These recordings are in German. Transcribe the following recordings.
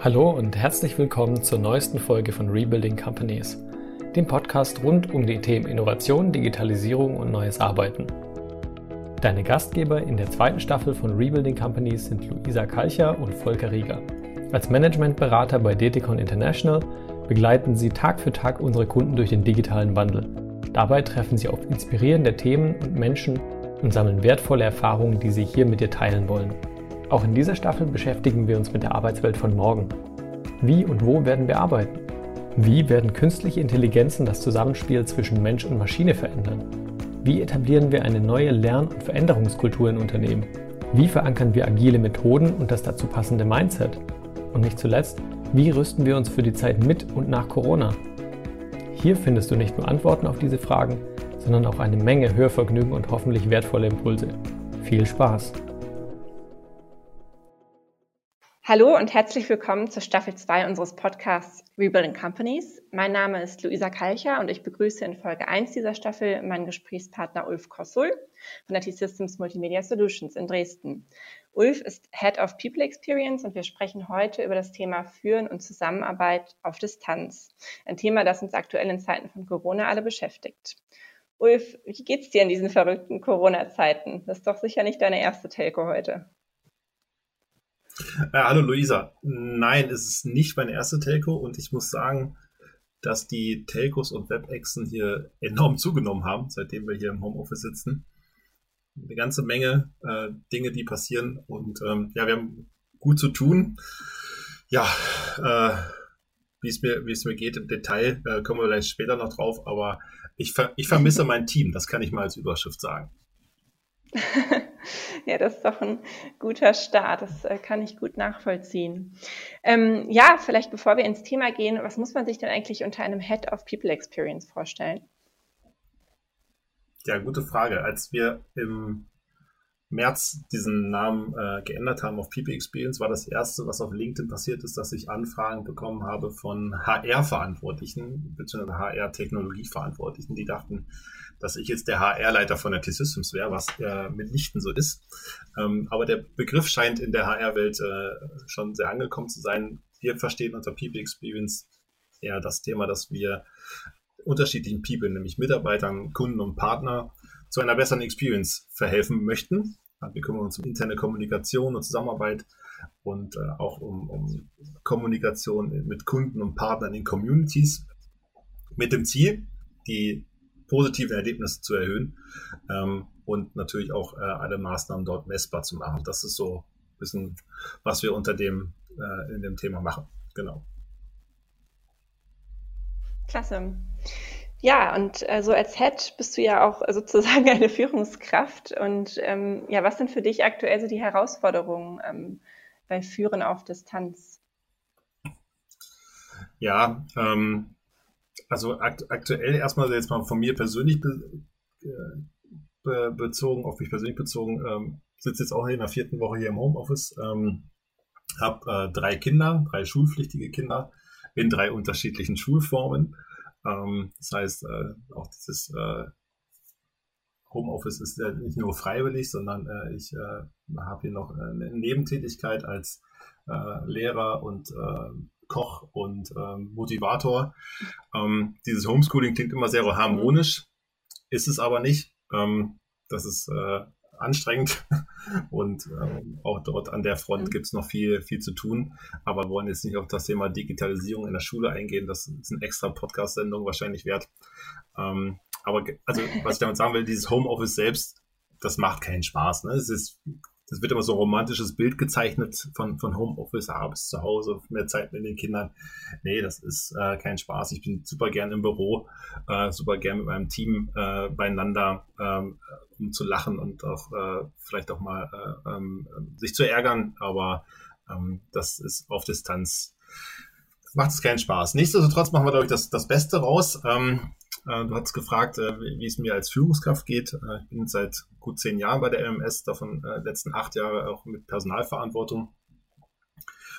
Hallo und herzlich willkommen zur neuesten Folge von Rebuilding Companies, dem Podcast rund um die Themen Innovation, Digitalisierung und neues Arbeiten. Deine Gastgeber in der zweiten Staffel von Rebuilding Companies sind Luisa Kalcher und Volker Rieger. Als Managementberater bei Deticon International begleiten sie Tag für Tag unsere Kunden durch den digitalen Wandel. Dabei treffen sie auf inspirierende Themen und Menschen und sammeln wertvolle Erfahrungen, die sie hier mit dir teilen wollen. Auch in dieser Staffel beschäftigen wir uns mit der Arbeitswelt von morgen. Wie und wo werden wir arbeiten? Wie werden künstliche Intelligenzen das Zusammenspiel zwischen Mensch und Maschine verändern? Wie etablieren wir eine neue Lern- und Veränderungskultur in Unternehmen? Wie verankern wir agile Methoden und das dazu passende Mindset? Und nicht zuletzt, wie rüsten wir uns für die Zeit mit und nach Corona? Hier findest du nicht nur Antworten auf diese Fragen, sondern auch eine Menge Hörvergnügen und hoffentlich wertvolle Impulse. Viel Spaß! Hallo und herzlich willkommen zur Staffel 2 unseres Podcasts Rebuilding Companies. Mein Name ist Luisa Kalcher und ich begrüße in Folge 1 dieser Staffel meinen Gesprächspartner Ulf Kossul von der T-Systems Multimedia Solutions in Dresden. Ulf ist Head of People Experience und wir sprechen heute über das Thema Führen und Zusammenarbeit auf Distanz. Ein Thema, das uns aktuell in Zeiten von Corona alle beschäftigt. Ulf, wie geht's dir in diesen verrückten Corona-Zeiten? Das ist doch sicher nicht deine erste Telco heute. Äh, hallo Luisa. Nein, es ist nicht meine erste Telco und ich muss sagen, dass die Telcos und Webexen hier enorm zugenommen haben, seitdem wir hier im Homeoffice sitzen. Eine ganze Menge äh, Dinge, die passieren und ähm, ja, wir haben gut zu tun. Ja, äh, wie es mir, es mir geht im Detail, äh, kommen wir vielleicht später noch drauf, aber ich, ver ich vermisse mein Team, das kann ich mal als Überschrift sagen. ja, das ist doch ein guter Start. Das äh, kann ich gut nachvollziehen. Ähm, ja, vielleicht bevor wir ins Thema gehen, was muss man sich denn eigentlich unter einem Head of People Experience vorstellen? Ja, gute Frage. Als wir im März diesen Namen äh, geändert haben auf People Experience, war das erste, was auf LinkedIn passiert ist, dass ich Anfragen bekommen habe von HR-Verantwortlichen bzw. HR-Technologie-Verantwortlichen, die dachten, dass ich jetzt der HR-Leiter von der T-Systems wäre, was äh, mitnichten so ist. Ähm, aber der Begriff scheint in der HR-Welt äh, schon sehr angekommen zu sein. Wir verstehen unter People Experience eher das Thema, dass wir unterschiedlichen People, nämlich Mitarbeitern, Kunden und Partner, zu einer besseren Experience verhelfen möchten. Wir kümmern uns um interne Kommunikation und Zusammenarbeit und äh, auch um, um Kommunikation mit Kunden und Partnern in Communities mit dem Ziel, die positive Erlebnisse zu erhöhen ähm, und natürlich auch äh, alle Maßnahmen dort messbar zu machen. Das ist so ein bisschen, was wir unter dem, äh, in dem Thema machen. Genau. Klasse. Ja, und äh, so als Head bist du ja auch sozusagen eine Führungskraft. Und ähm, ja, was sind für dich aktuell so die Herausforderungen ähm, bei Führen auf Distanz? Ja, ähm, also akt aktuell erstmal jetzt mal von mir persönlich be äh, be bezogen, auf mich persönlich bezogen, ähm, sitze jetzt auch in der vierten Woche hier im Homeoffice, ähm, habe äh, drei Kinder, drei schulpflichtige Kinder in drei unterschiedlichen Schulformen. Ähm, das heißt, äh, auch dieses äh, Homeoffice ist ja nicht nur freiwillig, sondern äh, ich äh, habe hier noch eine Nebentätigkeit als äh, Lehrer und äh, Koch und ähm, Motivator. Ähm, dieses Homeschooling klingt immer sehr harmonisch, ist es aber nicht. Ähm, das ist äh, anstrengend und ähm, auch dort an der Front mhm. gibt es noch viel, viel zu tun. Aber wir wollen jetzt nicht auf das Thema Digitalisierung in der Schule eingehen. Das ist eine extra Podcast-Sendung wahrscheinlich wert. Ähm, aber also, was ich damit sagen will, dieses Homeoffice selbst, das macht keinen Spaß. Ne? Es ist das wird immer so ein romantisches Bild gezeichnet von, von Homeoffice, abends zu Hause, mehr Zeit mit den Kindern. Nee, das ist äh, kein Spaß. Ich bin super gern im Büro, äh, super gern mit meinem Team äh, beieinander, ähm, um zu lachen und auch äh, vielleicht auch mal äh, ähm, sich zu ärgern, aber ähm, das ist auf Distanz macht es keinen Spaß. Nichtsdestotrotz machen wir, glaube ich, das, das Beste raus. Ähm, äh, du hast gefragt, äh, wie es mir als Führungskraft geht. Äh, ich bin seit gut zehn Jahren bei der LMS, davon letzten acht Jahre auch mit Personalverantwortung.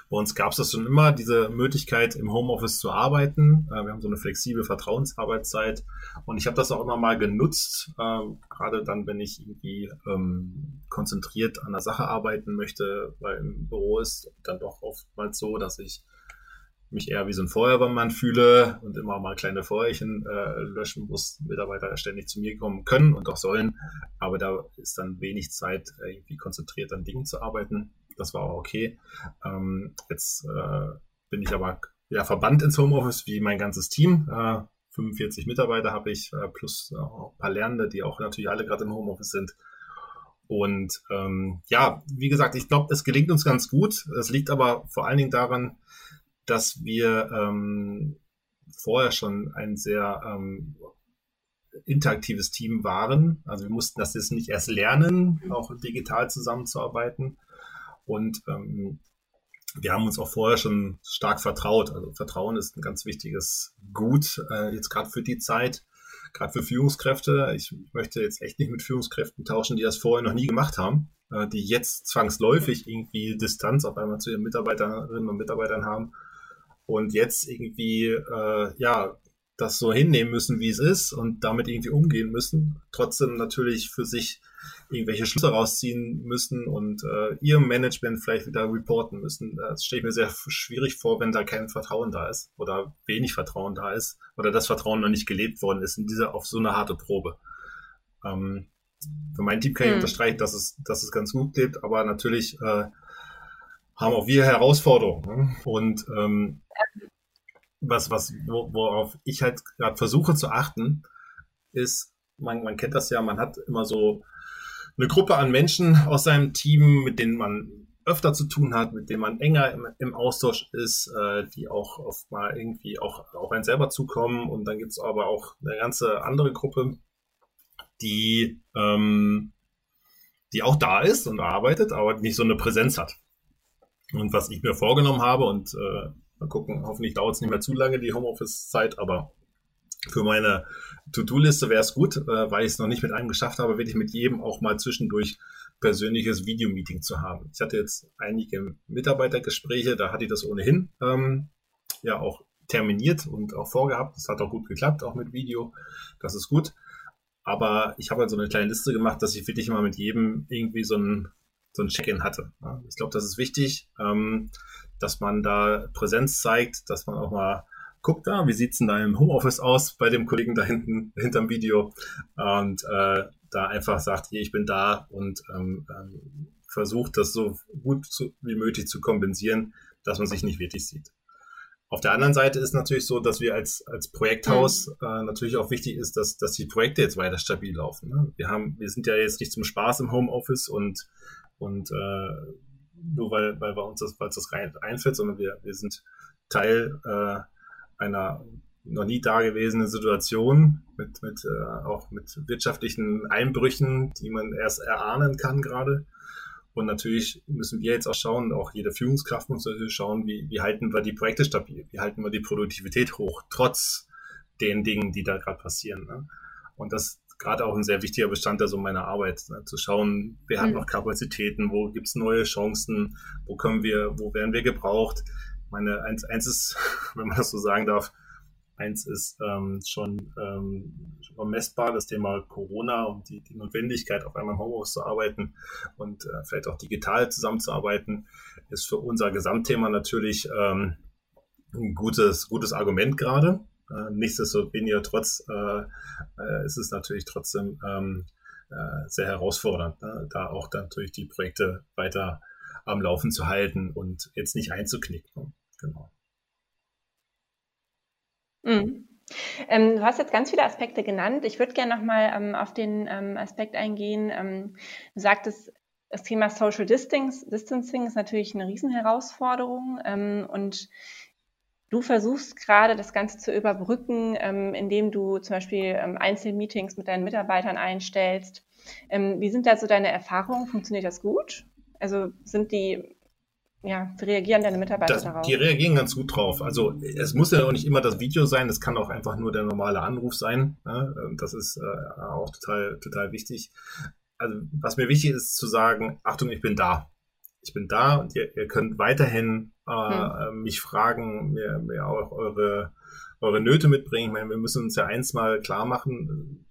Bei uns gab es das schon immer, diese Möglichkeit, im Homeoffice zu arbeiten. Äh, wir haben so eine flexible Vertrauensarbeitszeit und ich habe das auch immer mal genutzt, äh, gerade dann, wenn ich irgendwie ähm, konzentriert an der Sache arbeiten möchte, weil im Büro ist dann doch oftmals so, dass ich mich eher wie so ein Feuerwehrmann fühle und immer mal kleine Feuerchen äh, löschen muss, Mitarbeiter ständig zu mir kommen können und auch sollen. Aber da ist dann wenig Zeit, irgendwie konzentriert an Dingen zu arbeiten. Das war auch okay. Ähm, jetzt äh, bin ich aber ja verbannt ins Homeoffice wie mein ganzes Team. Äh, 45 Mitarbeiter habe ich, äh, plus äh, ein paar Lernende, die auch natürlich alle gerade im Homeoffice sind. Und ähm, ja, wie gesagt, ich glaube, es gelingt uns ganz gut. Es liegt aber vor allen Dingen daran, dass wir ähm, vorher schon ein sehr ähm, interaktives Team waren. Also wir mussten das jetzt nicht erst lernen, mhm. auch digital zusammenzuarbeiten. Und ähm, wir haben uns auch vorher schon stark vertraut. Also Vertrauen ist ein ganz wichtiges Gut, äh, jetzt gerade für die Zeit, gerade für Führungskräfte. Ich möchte jetzt echt nicht mit Führungskräften tauschen, die das vorher noch nie gemacht haben, äh, die jetzt zwangsläufig irgendwie Distanz auf einmal zu ihren Mitarbeiterinnen und Mitarbeitern haben und jetzt irgendwie, äh, ja, das so hinnehmen müssen, wie es ist und damit irgendwie umgehen müssen, trotzdem natürlich für sich irgendwelche Schlüsse rausziehen müssen und äh, ihrem Management vielleicht wieder reporten müssen. Das stelle ich mir sehr schwierig vor, wenn da kein Vertrauen da ist oder wenig Vertrauen da ist oder das Vertrauen noch nicht gelebt worden ist in dieser auf so eine harte Probe. Ähm, für mein Team kann ich hm. unterstreichen, dass es, dass es ganz gut lebt, aber natürlich äh, haben auch wir Herausforderungen. Ne? Und ähm, was, was, worauf ich halt gerade versuche zu achten, ist, man, man kennt das ja, man hat immer so eine Gruppe an Menschen aus seinem Team, mit denen man öfter zu tun hat, mit denen man enger im, im Austausch ist, äh, die auch oft mal irgendwie auch auf einen selber zukommen. Und dann gibt es aber auch eine ganze andere Gruppe, die, ähm, die auch da ist und arbeitet, aber nicht so eine Präsenz hat. Und was ich mir vorgenommen habe, und äh, mal gucken, hoffentlich dauert es nicht mehr zu lange, die Homeoffice-Zeit, aber für meine To-Do-Liste wäre es gut, äh, weil ich es noch nicht mit einem geschafft habe, will ich mit jedem auch mal zwischendurch persönliches Videomeeting zu haben. Ich hatte jetzt einige Mitarbeitergespräche, da hatte ich das ohnehin ähm, ja auch terminiert und auch vorgehabt. Das hat auch gut geklappt, auch mit Video. Das ist gut. Aber ich habe halt so eine kleine Liste gemacht, dass ich wirklich mal mit jedem irgendwie so ein so ein Check-in hatte. Ich glaube, das ist wichtig, ähm, dass man da Präsenz zeigt, dass man auch mal guckt, da, ah, wie sieht's denn da im Homeoffice aus bei dem Kollegen da hinten, hinterm Video und äh, da einfach sagt, hier, ich bin da und ähm, ähm, versucht, das so gut zu, wie möglich zu kompensieren, dass man sich nicht wirklich sieht. Auf der anderen Seite ist natürlich so, dass wir als, als Projekthaus mhm. äh, natürlich auch wichtig ist, dass, dass die Projekte jetzt weiter stabil laufen. Ne? Wir haben, wir sind ja jetzt nicht zum Spaß im Homeoffice und und äh, nur weil, weil bei uns das, weil das rein einfällt, sondern wir, wir sind Teil äh, einer noch nie dagewesenen Situation mit, mit äh, auch mit wirtschaftlichen Einbrüchen, die man erst erahnen kann gerade. Und natürlich müssen wir jetzt auch schauen, auch jede Führungskraft muss natürlich schauen, wie, wie halten wir die Projekte stabil, wie halten wir die Produktivität hoch, trotz den Dingen, die da gerade passieren. Ne? Und das, gerade auch ein sehr wichtiger Bestandteil so meiner Arbeit, ne? zu schauen, wer hat mhm. noch Kapazitäten, wo gibt's neue Chancen, wo können wir, wo werden wir gebraucht. Meine eins, eins ist, wenn man das so sagen darf, eins ist ähm, schon, ähm, schon messbar, das Thema Corona und die, die Notwendigkeit, auf einmal im Homeoffice zu arbeiten und äh, vielleicht auch digital zusammenzuarbeiten, ist für unser Gesamtthema natürlich ähm, ein gutes, gutes Argument gerade. Äh, nichtsdestoweniger äh, äh, ist es natürlich trotzdem ähm, äh, sehr herausfordernd, ne? da auch dann natürlich die Projekte weiter am Laufen zu halten und jetzt nicht einzuknicken. Genau. Mhm. Ähm, du hast jetzt ganz viele Aspekte genannt. Ich würde gerne nochmal ähm, auf den ähm, Aspekt eingehen. Ähm, du sagtest, das Thema Social Distancing ist natürlich eine Riesenherausforderung ähm, und Du versuchst gerade das Ganze zu überbrücken, ähm, indem du zum Beispiel ähm, Einzelmeetings mit deinen Mitarbeitern einstellst. Ähm, wie sind da so deine Erfahrungen? Funktioniert das gut? Also sind die, ja, reagieren deine Mitarbeiter das, darauf? Die reagieren ganz gut drauf. Also es muss ja auch nicht immer das Video sein, es kann auch einfach nur der normale Anruf sein. Ne? Das ist äh, auch total, total wichtig. Also was mir wichtig ist zu sagen, Achtung, ich bin da. ich bin da und ihr, ihr könnt weiterhin äh, hm. mich fragen, mir, mir auch eure, eure Nöte mitbringen. Ich meine, wir müssen uns ja eins mal klar machen,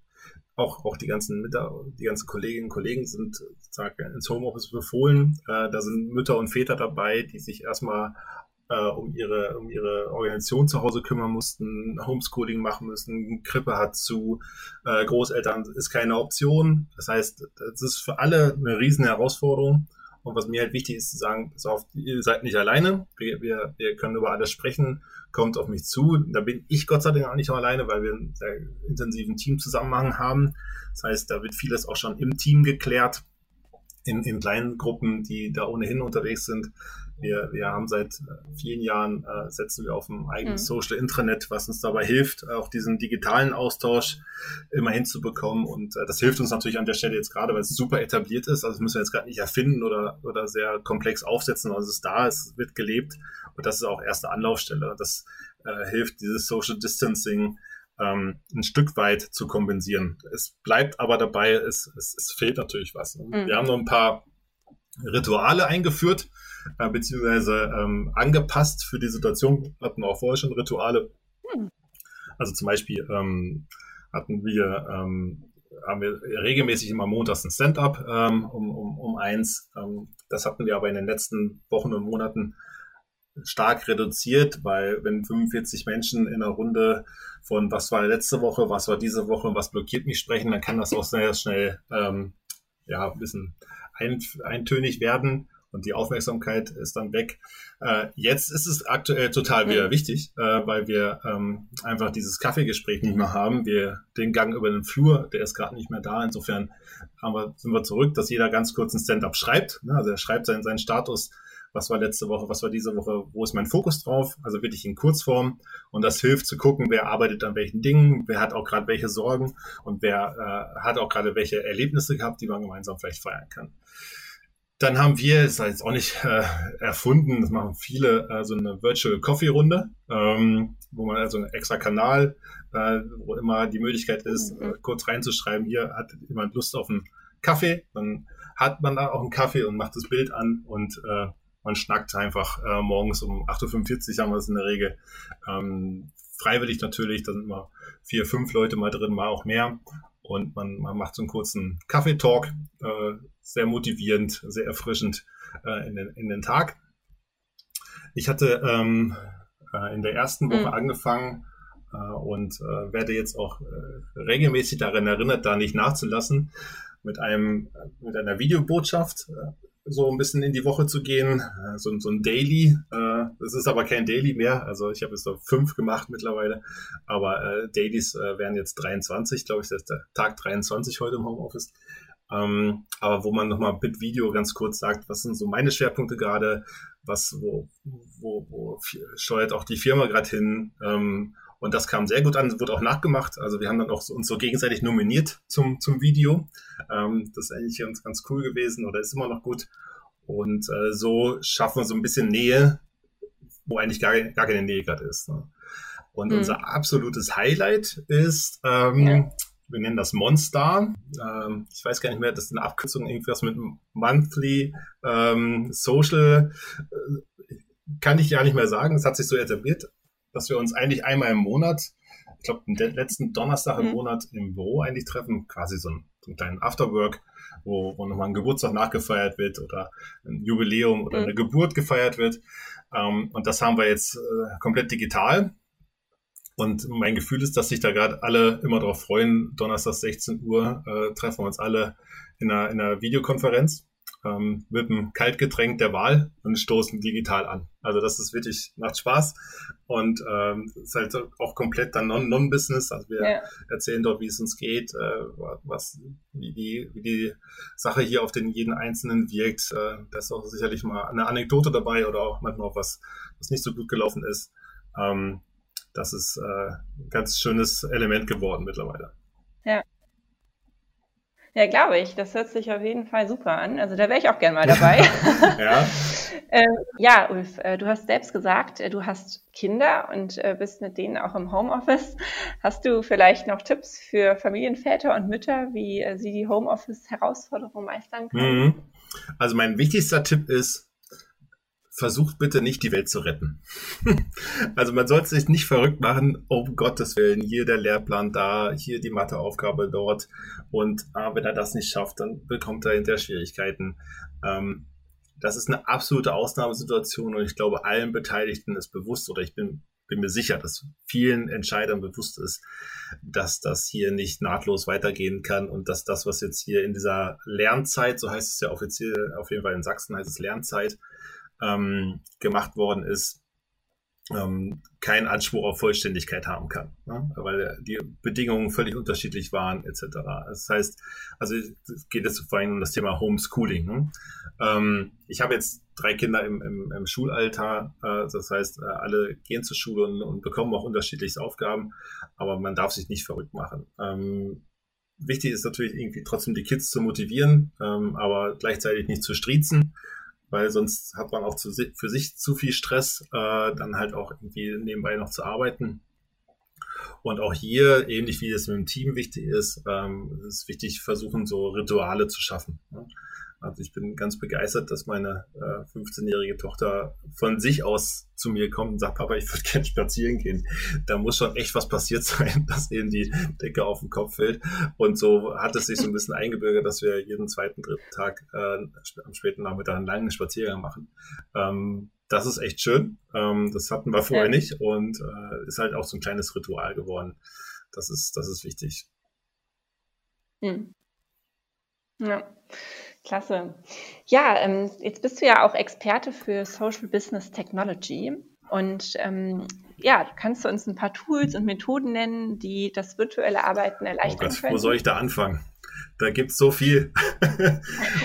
auch, auch die ganzen Mütter, die ganzen Kolleginnen und Kollegen sind sozusagen ins Homeoffice befohlen. Äh, da sind Mütter und Väter dabei, die sich erstmal äh, um ihre um ihre Organisation zu Hause kümmern mussten, Homeschooling machen müssen, Krippe hat zu, äh, Großeltern ist keine Option. Das heißt, das ist für alle eine riesen Herausforderung. Und was mir halt wichtig ist zu sagen, pass auf, ihr seid nicht alleine, wir, wir, wir können über alles sprechen, kommt auf mich zu. Da bin ich Gott sei Dank auch nicht alleine, weil wir einen sehr intensiven Teamzusammenhang haben. Das heißt, da wird vieles auch schon im Team geklärt, in, in kleinen Gruppen, die da ohnehin unterwegs sind. Wir, wir haben seit äh, vielen Jahren, äh, setzen wir auf ein eigenes mhm. Social Intranet, was uns dabei hilft, auch diesen digitalen Austausch immer hinzubekommen. Und äh, das hilft uns natürlich an der Stelle jetzt gerade, weil es super etabliert ist. Also das müssen wir jetzt gerade nicht erfinden oder, oder sehr komplex aufsetzen, sondern es ist da, es wird gelebt. Und das ist auch erste Anlaufstelle. Das äh, hilft, dieses Social Distancing ähm, ein Stück weit zu kompensieren. Es bleibt aber dabei, es, es, es fehlt natürlich was. Mhm. Wir haben noch ein paar Rituale eingeführt, äh, beziehungsweise ähm, angepasst für die Situation. Wir hatten auch vorher schon Rituale. Hm. Also zum Beispiel ähm, hatten wir, ähm, haben wir regelmäßig immer montags ein Stand-up ähm, um, um, um eins. Ähm, das hatten wir aber in den letzten Wochen und Monaten stark reduziert, weil wenn 45 Menschen in einer Runde von was war letzte Woche, was war diese Woche und was blockiert mich sprechen, dann kann das auch sehr schnell ähm, ja, ein bisschen eintönig werden und die Aufmerksamkeit ist dann weg. Äh, jetzt ist es aktuell total wieder wichtig, äh, weil wir ähm, einfach dieses Kaffeegespräch nicht mehr haben. Wir den Gang über den Flur, der ist gerade nicht mehr da. Insofern haben wir, sind wir zurück, dass jeder ganz kurz ein Stand-up schreibt. Ne? Also er schreibt seinen, seinen Status, was war letzte Woche, was war diese Woche, wo ist mein Fokus drauf? Also wirklich in Kurzform. Und das hilft zu gucken, wer arbeitet an welchen Dingen, wer hat auch gerade welche Sorgen und wer äh, hat auch gerade welche Erlebnisse gehabt, die man gemeinsam vielleicht feiern kann. Dann haben wir, das ist jetzt auch nicht äh, erfunden, das machen viele, äh, so eine Virtual Coffee Runde, ähm, wo man also einen extra Kanal, äh, wo immer die Möglichkeit ist, mhm. äh, kurz reinzuschreiben, hier hat jemand Lust auf einen Kaffee, dann hat man da auch einen Kaffee und macht das Bild an und äh, man schnackt einfach äh, morgens um 8.45 Uhr haben wir es in der Regel. Ähm, freiwillig natürlich, da sind immer vier, fünf Leute mal drin, mal auch mehr. Und man, man macht so einen kurzen Kaffeetalk, äh, sehr motivierend, sehr erfrischend äh, in, den, in den Tag. Ich hatte ähm, äh, in der ersten Woche mhm. angefangen äh, und äh, werde jetzt auch äh, regelmäßig daran erinnert, da nicht nachzulassen, mit einem mit einer Videobotschaft äh, so ein bisschen in die Woche zu gehen, äh, so, so ein Daily. Äh, das ist aber kein Daily mehr. Also ich habe jetzt so fünf gemacht mittlerweile, aber äh, Dailies äh, wären jetzt 23, glaube ich, das ist der Tag 23 heute im Homeoffice. Ähm, aber wo man nochmal mit Video ganz kurz sagt, was sind so meine Schwerpunkte gerade, was, wo, wo, wo steuert auch die Firma gerade hin, ähm, und das kam sehr gut an, wurde auch nachgemacht. Also wir haben dann auch uns so gegenseitig nominiert zum, zum Video. Ähm, das ist eigentlich ganz, ganz cool gewesen oder ist immer noch gut. Und äh, so schaffen wir so ein bisschen Nähe, wo eigentlich gar, gar keine Nähe gerade ist. Ne? Und mhm. unser absolutes Highlight ist, ähm, ja. wir nennen das Monster. Ähm, ich weiß gar nicht mehr, das ist eine Abkürzung, irgendwas mit Monthly ähm, Social. Äh, kann ich ja nicht mehr sagen, es hat sich so etabliert dass wir uns eigentlich einmal im Monat, ich glaube, den letzten Donnerstag im mhm. Monat im Büro eigentlich treffen, quasi so, ein, so einen kleinen Afterwork, wo, wo nochmal ein Geburtstag nachgefeiert wird oder ein Jubiläum oder mhm. eine Geburt gefeiert wird. Ähm, und das haben wir jetzt äh, komplett digital. Und mein Gefühl ist, dass sich da gerade alle immer darauf freuen. Donnerstag 16 Uhr äh, treffen wir uns alle in einer, in einer Videokonferenz ähm, mit einem Kaltgetränk der Wahl und stoßen digital an. Also das ist wirklich, macht Spaß und ähm, ist halt auch komplett dann Non-Business. also wir ja. erzählen dort, wie es uns geht, äh, was, wie die, wie die Sache hier auf den jeden Einzelnen wirkt. Äh, da ist auch sicherlich mal eine Anekdote dabei oder auch manchmal auch was, was nicht so gut gelaufen ist. Ähm, das ist äh, ein ganz schönes Element geworden mittlerweile. Ja. Ja, glaube ich. Das hört sich auf jeden Fall super an. Also da wäre ich auch gern mal dabei. ja. ähm, ja, Ulf, äh, du hast selbst gesagt, äh, du hast Kinder und äh, bist mit denen auch im Homeoffice. Hast du vielleicht noch Tipps für Familienväter und Mütter, wie äh, sie die Homeoffice-Herausforderung meistern können? Mhm. Also mein wichtigster Tipp ist, versucht bitte nicht die Welt zu retten. also man sollte sich nicht verrückt machen, um Gottes Willen, hier der Lehrplan da, hier die Matheaufgabe dort und ah, wenn er das nicht schafft, dann bekommt er hinterher Schwierigkeiten. Ähm, das ist eine absolute Ausnahmesituation und ich glaube, allen Beteiligten ist bewusst oder ich bin, bin mir sicher, dass vielen Entscheidern bewusst ist, dass das hier nicht nahtlos weitergehen kann und dass das, was jetzt hier in dieser Lernzeit, so heißt es ja offiziell, auf jeden Fall in Sachsen heißt es Lernzeit, ähm, gemacht worden ist, ähm, keinen Anspruch auf Vollständigkeit haben kann, ne? weil die Bedingungen völlig unterschiedlich waren etc. Das heißt, also es geht jetzt vor allem um das Thema Homeschooling. Ne? Ähm, ich habe jetzt drei Kinder im, im, im Schulalter, äh, das heißt, äh, alle gehen zur Schule und, und, bekommen auch unterschiedliche Aufgaben, aber man darf sich nicht verrückt machen. Ähm, wichtig ist natürlich irgendwie trotzdem die Kids zu motivieren, ähm, aber gleichzeitig nicht zu striezen weil sonst hat man auch zu, für sich zu viel Stress, äh, dann halt auch irgendwie nebenbei noch zu arbeiten. Und auch hier, ähnlich wie es mit dem Team wichtig ist, ähm, ist wichtig, versuchen, so Rituale zu schaffen. Ne? Also ich bin ganz begeistert, dass meine äh, 15-jährige Tochter von sich aus zu mir kommt und sagt, Papa, ich würde gerne spazieren gehen. Da muss schon echt was passiert sein, dass ihnen die Decke auf den Kopf fällt. Und so hat es sich so ein bisschen eingebürgert, dass wir jeden zweiten, dritten Tag äh, am späten Nachmittag einen langen Spaziergang machen. Ähm, das ist echt schön. Ähm, das hatten wir vorher ja. nicht und äh, ist halt auch so ein kleines Ritual geworden. Das ist, das ist wichtig. Hm. Ja. Klasse. Ja, ähm, jetzt bist du ja auch Experte für Social Business Technology. Und ähm, ja, kannst du uns ein paar Tools und Methoden nennen, die das virtuelle Arbeiten erleichtern oh Gott, können? Wo soll ich da anfangen? Da gibt es so viel.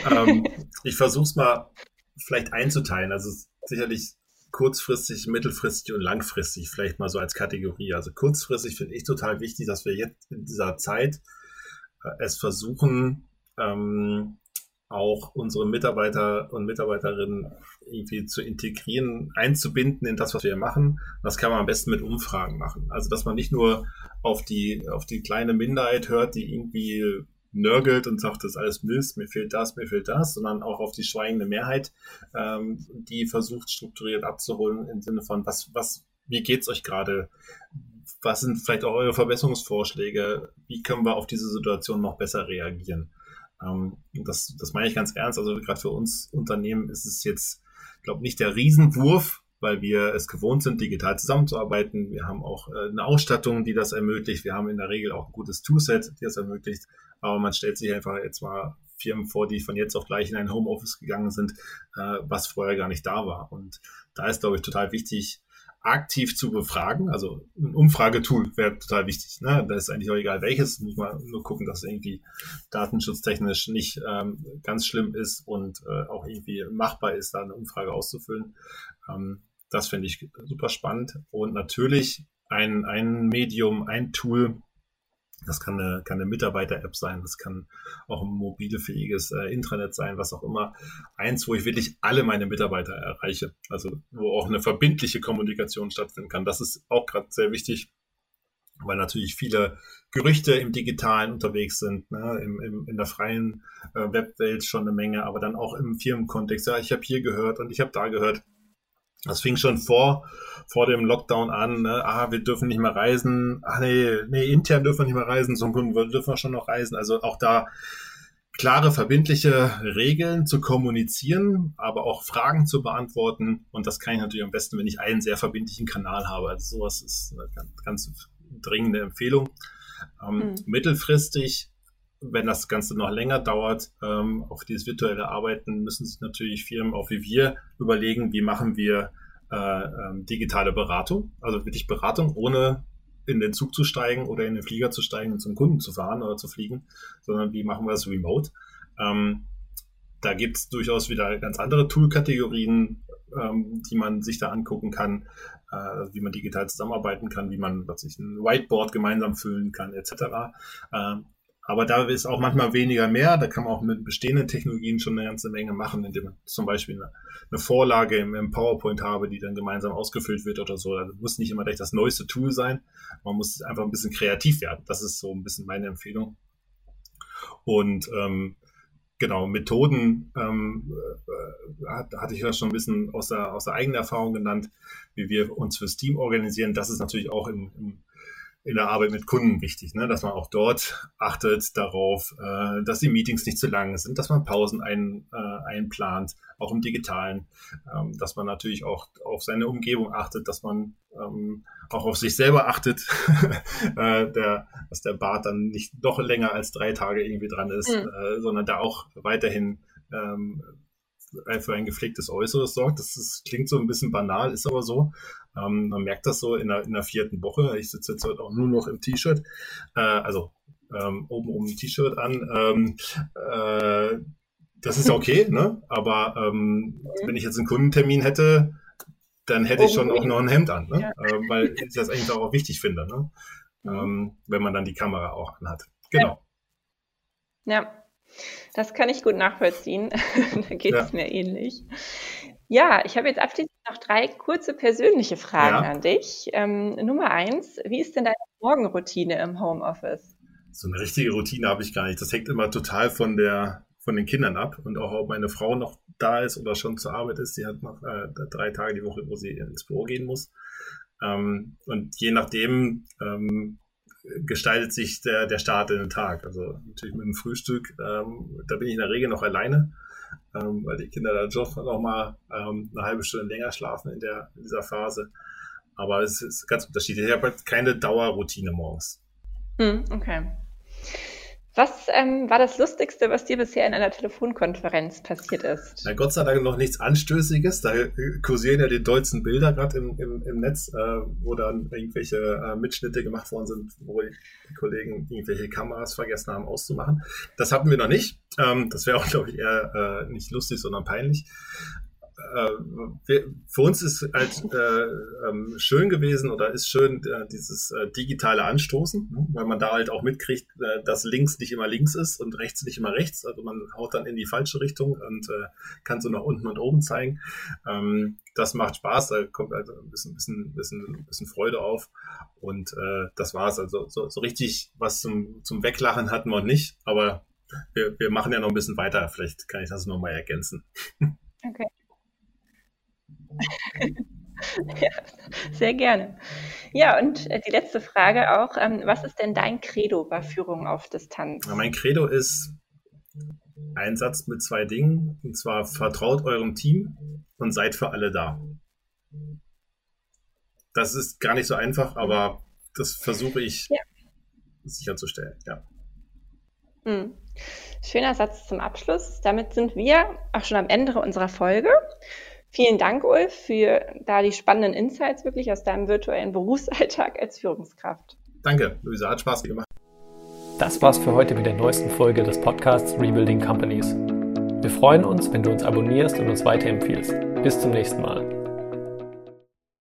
ähm, ich versuche es mal vielleicht einzuteilen. Also sicherlich kurzfristig, mittelfristig und langfristig vielleicht mal so als Kategorie. Also kurzfristig finde ich total wichtig, dass wir jetzt in dieser Zeit äh, es versuchen, ähm, auch unsere Mitarbeiter und Mitarbeiterinnen irgendwie zu integrieren, einzubinden in das, was wir machen. Das kann man am besten mit Umfragen machen. Also, dass man nicht nur auf die, auf die kleine Minderheit hört, die irgendwie nörgelt und sagt, das ist alles Mist, mir fehlt das, mir fehlt das, sondern auch auf die schweigende Mehrheit, ähm, die versucht strukturiert abzuholen im Sinne von, was, was, wie geht's euch gerade? Was sind vielleicht auch eure Verbesserungsvorschläge? Wie können wir auf diese Situation noch besser reagieren? Ähm, das, das meine ich ganz ernst. Also gerade für uns Unternehmen ist es jetzt, glaube nicht der Riesenwurf, weil wir es gewohnt sind, digital zusammenzuarbeiten. Wir haben auch äh, eine Ausstattung, die das ermöglicht. Wir haben in der Regel auch ein gutes Toolset, die das ermöglicht. Aber man stellt sich einfach jetzt mal Firmen vor, die von jetzt auf gleich in ein Homeoffice gegangen sind, äh, was vorher gar nicht da war. Und da ist, glaube ich, total wichtig, aktiv zu befragen. Also ein Umfragetool wäre total wichtig. Ne? Da ist eigentlich auch egal welches. Muss man nur gucken, dass irgendwie datenschutztechnisch nicht ähm, ganz schlimm ist und äh, auch irgendwie machbar ist, da eine Umfrage auszufüllen. Ähm, das finde ich super spannend. Und natürlich ein, ein Medium, ein Tool, das kann eine, kann eine Mitarbeiter-App sein, das kann auch ein mobilfähiges äh, Intranet sein, was auch immer. Eins, wo ich wirklich alle meine Mitarbeiter erreiche, also wo auch eine verbindliche Kommunikation stattfinden kann. Das ist auch gerade sehr wichtig, weil natürlich viele Gerüchte im Digitalen unterwegs sind, ne, im, im, in der freien äh, Webwelt schon eine Menge, aber dann auch im Firmenkontext. Ja, ich habe hier gehört und ich habe da gehört. Das fing schon vor, vor dem Lockdown an. Ne? Ah, wir dürfen nicht mehr reisen. Ah, nee, nee, intern dürfen wir nicht mehr reisen. Zum Kunden dürfen wir schon noch reisen. Also auch da klare, verbindliche Regeln zu kommunizieren, aber auch Fragen zu beantworten. Und das kann ich natürlich am besten, wenn ich einen sehr verbindlichen Kanal habe. Also sowas ist eine ganz, ganz dringende Empfehlung. Ähm, mhm. Mittelfristig wenn das Ganze noch länger dauert, ähm, auf dieses virtuelle Arbeiten, müssen sich natürlich Firmen, auch wie wir, überlegen, wie machen wir äh, ähm, digitale Beratung, also wirklich Beratung, ohne in den Zug zu steigen oder in den Flieger zu steigen und zum Kunden zu fahren oder zu fliegen, sondern wie machen wir das remote. Ähm, da gibt es durchaus wieder ganz andere Tool-Kategorien, ähm, die man sich da angucken kann, äh, wie man digital zusammenarbeiten kann, wie man was ich, ein Whiteboard gemeinsam füllen kann, etc. Aber da ist auch manchmal weniger mehr. Da kann man auch mit bestehenden Technologien schon eine ganze Menge machen, indem man zum Beispiel eine, eine Vorlage im, im, PowerPoint habe, die dann gemeinsam ausgefüllt wird oder so. Also muss nicht immer gleich das neueste Tool sein. Man muss einfach ein bisschen kreativ werden. Das ist so ein bisschen meine Empfehlung. Und ähm, genau, Methoden ähm, äh, hatte ich ja schon ein bisschen aus der, aus der eigenen Erfahrung genannt, wie wir uns fürs Team organisieren. Das ist natürlich auch im, im in der Arbeit mit Kunden wichtig, ne? dass man auch dort achtet darauf, äh, dass die Meetings nicht zu lang sind, dass man Pausen ein, äh, einplant, auch im Digitalen, ähm, dass man natürlich auch auf seine Umgebung achtet, dass man ähm, auch auf sich selber achtet, äh, der, dass der Bart dann nicht noch länger als drei Tage irgendwie dran ist, mhm. äh, sondern da auch weiterhin ähm, für ein gepflegtes Äußeres sorgt. Das, das klingt so ein bisschen banal, ist aber so. Ähm, man merkt das so in der, in der vierten Woche. Ich sitze jetzt heute auch nur noch im T-Shirt, äh, also ähm, oben um ein T-Shirt an. Ähm, äh, das ist okay, ne? aber ähm, wenn ich jetzt einen Kundentermin hätte, dann hätte ich schon auch noch ein Hemd an, ne? Ja. Äh, weil ich das eigentlich auch wichtig finde, ne? Ähm, wenn man dann die Kamera auch anhat. Genau. Ja, das kann ich gut nachvollziehen. da geht es ja. mir ähnlich. Ja, ich habe jetzt abschließend noch drei kurze persönliche Fragen ja. an dich. Ähm, Nummer eins, wie ist denn deine Morgenroutine im Homeoffice? So eine richtige Routine habe ich gar nicht. Das hängt immer total von der von den Kindern ab und auch ob meine Frau noch da ist oder schon zur Arbeit ist. Sie hat noch äh, drei Tage die Woche, wo sie ins Büro gehen muss. Ähm, und je nachdem ähm, gestaltet sich der, der Start in den Tag. Also natürlich mit dem Frühstück, ähm, da bin ich in der Regel noch alleine, ähm, weil die Kinder dann doch noch mal ähm, eine halbe Stunde länger schlafen in, der, in dieser Phase. Aber es ist ganz unterschiedlich. Ich habe halt keine Dauerroutine morgens. Hm, okay. Was ähm, war das Lustigste, was dir bisher in einer Telefonkonferenz passiert ist? Na, Gott sei Dank noch nichts Anstößiges. Da kursieren ja die dollsten Bilder gerade im, im, im Netz, äh, wo dann irgendwelche äh, Mitschnitte gemacht worden sind, wo die Kollegen irgendwelche Kameras vergessen haben auszumachen. Das hatten wir noch nicht. Ähm, das wäre auch, glaube ich, eher äh, nicht lustig, sondern peinlich für uns ist halt äh, ähm, schön gewesen oder ist schön äh, dieses äh, digitale Anstoßen, ne? weil man da halt auch mitkriegt, äh, dass links nicht immer links ist und rechts nicht immer rechts. Also man haut dann in die falsche Richtung und äh, kann so nach unten und oben zeigen. Ähm, das macht Spaß, da kommt also ein bisschen, bisschen, bisschen, bisschen Freude auf. Und äh, das war's. Also so, so richtig was zum, zum Weglachen hatten wir nicht, aber wir, wir machen ja noch ein bisschen weiter. Vielleicht kann ich das nochmal ergänzen. Okay. ja, sehr gerne. Ja, und äh, die letzte Frage auch, ähm, was ist denn dein Credo bei Führung auf Distanz? mein Credo ist ein Satz mit zwei Dingen, und zwar vertraut eurem Team und seid für alle da. Das ist gar nicht so einfach, aber das versuche ich ja. sicherzustellen, ja. Hm. Schöner Satz zum Abschluss. Damit sind wir auch schon am Ende unserer Folge. Vielen Dank, Ulf, für da die spannenden Insights wirklich aus deinem virtuellen Berufsalltag als Führungskraft. Danke, Luisa, hat Spaß gemacht. Das war's für heute mit der neuesten Folge des Podcasts Rebuilding Companies. Wir freuen uns, wenn du uns abonnierst und uns weiterempfiehlst. Bis zum nächsten Mal.